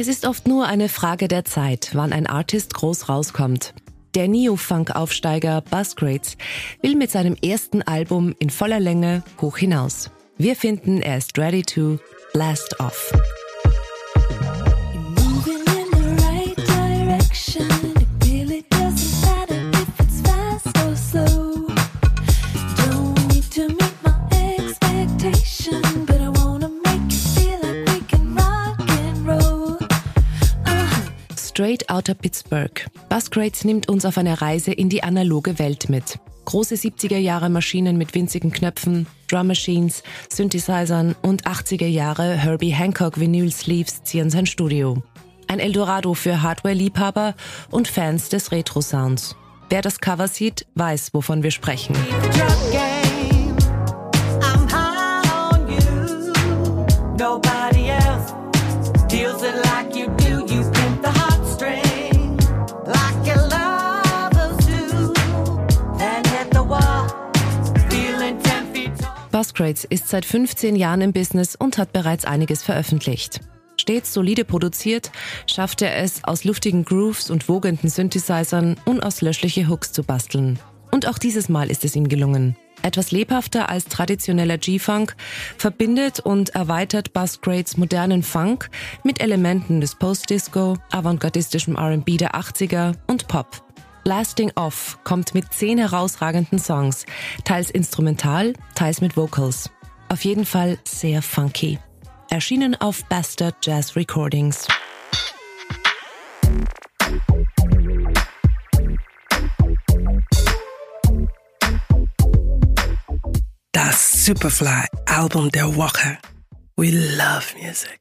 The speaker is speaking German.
Es ist oft nur eine Frage der Zeit, wann ein Artist groß rauskommt. Der Neo-Funk-Aufsteiger Busgrades will mit seinem ersten Album in voller Länge hoch hinaus. Wir finden, er ist ready to blast off. Straight Outer Pittsburgh. Busgrades nimmt uns auf eine Reise in die analoge Welt mit. Große 70er Jahre Maschinen mit winzigen Knöpfen, Drum Machines, Synthesizern und 80er Jahre Herbie Hancock Vinyl Sleeves zieren sein Studio. Ein Eldorado für Hardware-Liebhaber und Fans des Retro-Sounds. Wer das Cover sieht, weiß, wovon wir sprechen. Nobody else deals it like you do. Buscrates ist seit 15 Jahren im Business und hat bereits einiges veröffentlicht. Stets solide produziert, schafft er es, aus luftigen Grooves und wogenden Synthesizern unauslöschliche Hooks zu basteln. Und auch dieses Mal ist es ihm gelungen. Etwas lebhafter als traditioneller G-Funk verbindet und erweitert Busgrades modernen Funk mit Elementen des Post-Disco, avantgardistischem R&B der 80er und Pop. Blasting Off kommt mit zehn herausragenden Songs, teils instrumental, teils mit Vocals. Auf jeden Fall sehr funky. Erschienen auf Bastard Jazz Recordings. Das Superfly Album der Woche. We love music.